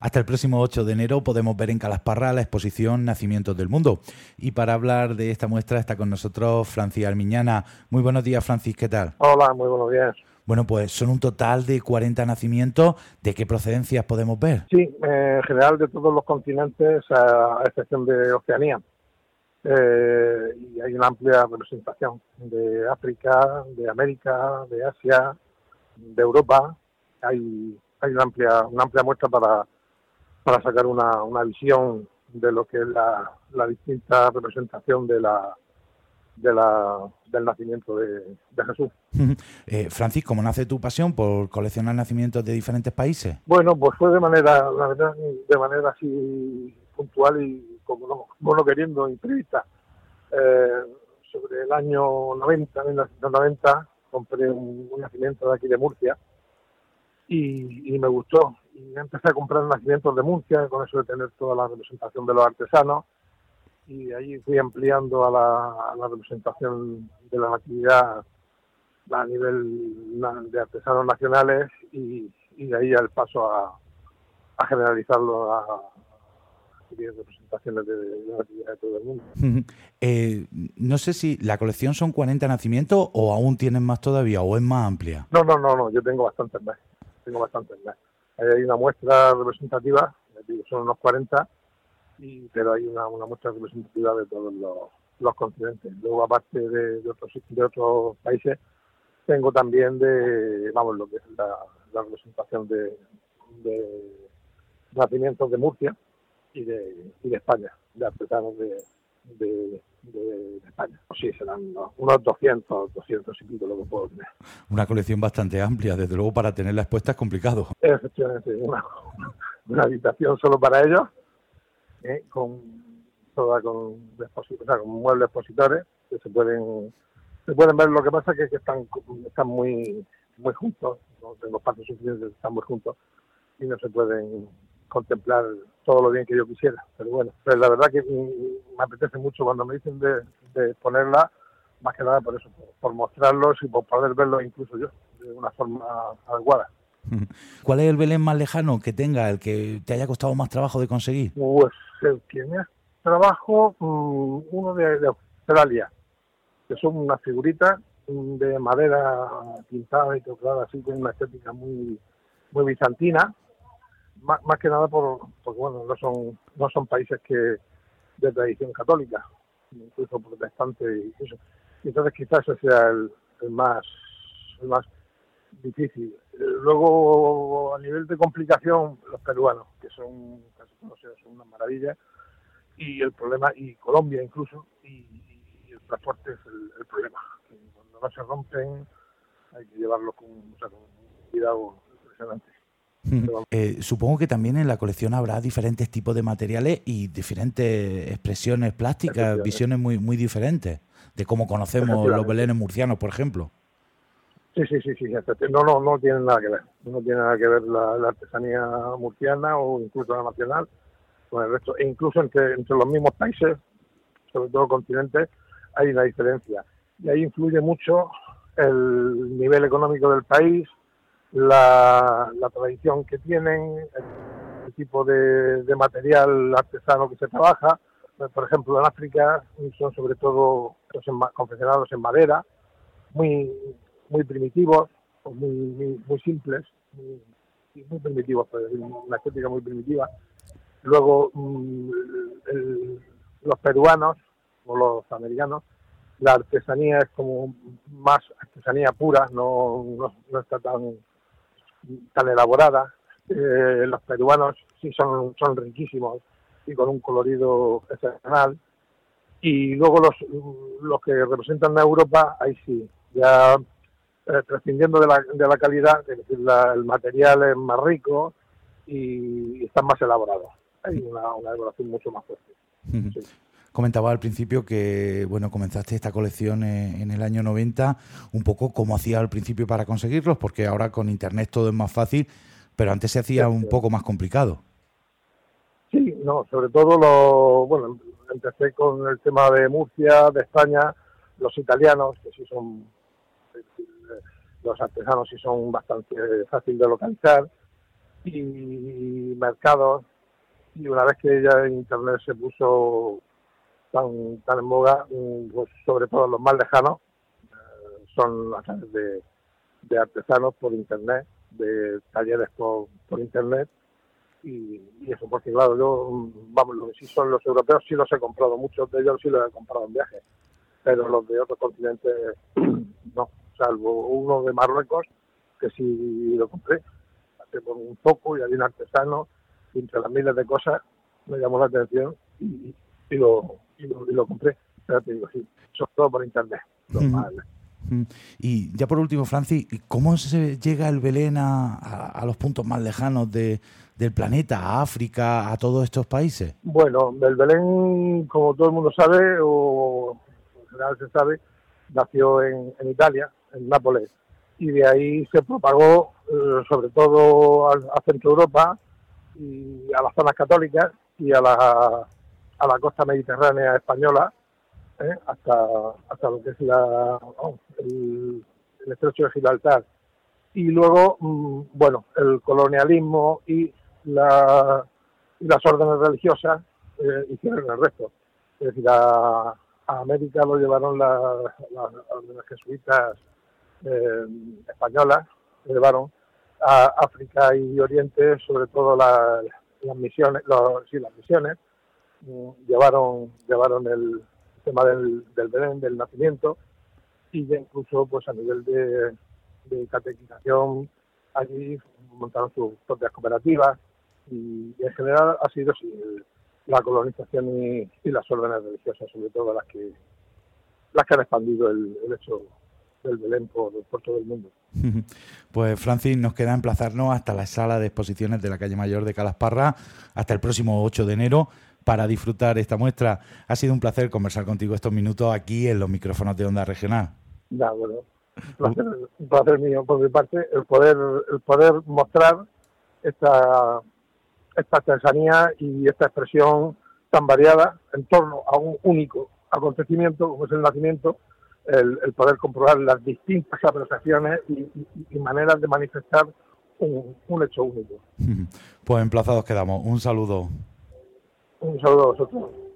Hasta el próximo 8 de enero podemos ver en Calasparra la exposición Nacimientos del Mundo. Y para hablar de esta muestra está con nosotros Francis Armiñana. Muy buenos días, Francis, ¿qué tal? Hola, muy buenos días. Bueno, pues son un total de 40 nacimientos. ¿De qué procedencias podemos ver? Sí, en general de todos los continentes, a excepción de Oceanía. Eh, y hay una amplia representación de África, de América, de Asia, de Europa. Hay, hay una amplia una amplia muestra para para sacar una, una visión de lo que es la, la distinta representación de la, de la, del nacimiento de, Jesús. eh, Francis, ¿cómo nace tu pasión por coleccionar nacimientos de diferentes países? Bueno, pues fue de manera, la verdad, de manera así puntual y como no, como no queriendo, imprevista. Eh, sobre el año 90, 1990, compré un, un, nacimiento de aquí de Murcia y, y me gustó y empecé a comprar nacimientos de Murcia, con eso de tener toda la representación de los artesanos, y ahí fui ampliando a la, representación de la natividad a nivel de artesanos nacionales y, de ahí al paso a, generalizarlo a, representaciones de, la natividad de todo el mundo. Eh, no sé si la colección son 40 nacimientos o aún tienen más todavía o es más amplia. No, no, no, no yo tengo bastantes más. Tengo bastantes más hay una muestra representativa, son unos 40, y, pero hay una, muestra representativa de todos los, continentes. Luego, aparte de, otros, de otros países, tengo también de, vamos, lo que es la, representación de, nacimientos de Murcia y de, y de España, de artesanos de, de, de, España. Pues sí, serán unos 200, 200 y pico lo que puedo tener. Una colección bastante amplia, desde luego para tenerla expuesta es complicado. Efectivamente, una, una habitación solo para ellos, ¿eh? con toda con, o sea, con muebles expositores que se pueden se pueden ver. Lo que pasa es que, están están muy muy juntos, no tengo espacio suficiente, están muy juntos y no se pueden contemplar todo lo bien que yo quisiera. Pero bueno, pues la verdad que me apetece mucho cuando me dicen de, ponerla, más que nada por eso, por, mostrarlos y por poder verlos incluso yo, de una forma adecuada. ¿Cuál es el Belén más lejano que tenga, el que te haya costado más trabajo de conseguir? Pues el que me trabajo, mm, uno de, Australia, que son unas figuritas de madera pintada y tocada así con una estética muy muy bizantina más, más que nada por, porque bueno, no son, no son países que de tradición católica, incluso protestante y eso. Entonces quizás ese sea el, más, el más difícil. Luego, a nivel de complicación, los peruanos, que son casi conocidos, son una maravilla, y el problema, y Colombia incluso, y, el transporte es el, problema. Cuando no se rompen, hay que llevarlo con, o sea, con cuidado impresionante. Eh, supongo que también en la colección habrá diferentes tipos de materiales y diferentes expresiones plásticas, visiones muy muy diferentes de cómo conocemos los belenes murcianos, por ejemplo. Sí, sí, sí, sí. No, no, no tiene nada que ver. No tiene nada que ver la, artesanía murciana o incluso la nacional con el resto. E incluso entre, entre los mismos países, sobre todo continentes, hay una diferencia. Y ahí influye mucho el nivel económico del país, la, tradición que tienen, el, tipo de, material artesano que se trabaja. Por ejemplo, en África son sobre todo los confeccionados en madera, muy muy primitivos, muy, muy, simples, muy, muy primitivos, una estética muy primitiva. Luego, mm, los peruanos o los americanos, la artesanía es como más artesanía pura, no, no está tan tan elaborada. Eh, los peruanos sí son, son riquísimos y con un colorido excepcional. Y luego los, los que representan a Europa, ahí sí, ya eh, prescindiendo de la, de la calidad, es decir, el material es más rico y, están más elaborados. Hay una, una elaboración mucho más fuerte. Comentaba al principio que bueno comenzaste esta colección en el año 90, un poco como hacía al principio para conseguirlos, porque ahora con internet todo es más fácil, pero antes se hacía un poco más complicado. Sí, no, sobre todo lo, bueno, empecé con el tema de Murcia, de España, los italianos, que sí son, los artesanos sí son bastante fácil de localizar, y mercados. Y una vez que ya Internet se puso tan, tan en boga, mm, pues sobre todo los más lejanos, eh, son las de, de artesanos por Internet, de talleres por, Internet y, eso, porque claro, yo, mm, vamos, lo que sí son los europeos, sí los he comprado, muchos de ellos sí los he comprado en viaje, pero los de otros continentes no, salvo uno de Marruecos, que sí lo compré, hace por un poco y había un artesano, entre las miles de cosas me llamó la atención y, lo, y, lo, compré, pero te digo, sí, sobre todo por internet, Y ya por último, Francis, ¿cómo se llega el Belén a, los puntos más lejanos de, del planeta, a África, a todos estos países? Bueno, el Belén, como todo el mundo sabe, o en general se sabe, nació en, Italia, en Nápoles, y de ahí se propagó eh, sobre todo a, Centro Europa y a las zonas católicas y a la, a la costa mediterránea española, ¿eh? hasta, hasta lo que es la, el, estrecho de Gibraltar. Y luego, mm, bueno, el colonialismo y, la, y las órdenes religiosas eh, hicieron el resto. Es decir, a, América lo llevaron las, órdenes jesuitas eh, españolas, lo llevaron a África y Oriente, sobre todo las misiones, los, sí, las misiones, llevaron, llevaron el, tema del, del Belén, del nacimiento, y ya incluso pues a nivel de, catequización allí montaron sus propias cooperativas y, en general ha sido la colonización y, las órdenes religiosas sobre todo las que las que han expandido el, hecho del Belén por, por, todo el mundo. Pues Francis, nos queda emplazarnos hasta la sala de exposiciones de la calle Mayor de Calasparra hasta el próximo 8 de enero para disfrutar esta muestra. Ha sido un placer conversar contigo estos minutos aquí en los micrófonos de Onda Regional. Ya, bueno, un placer, mío por mi parte el poder, el poder mostrar esta, esta artesanía y esta expresión tan variada en torno a un único acontecimiento como es el nacimiento, el, poder comprobar las distintas apreciaciones y, maneras de manifestar un, un hecho único. Pues emplazados quedamos. Un saludo. Un saludo a vosotros.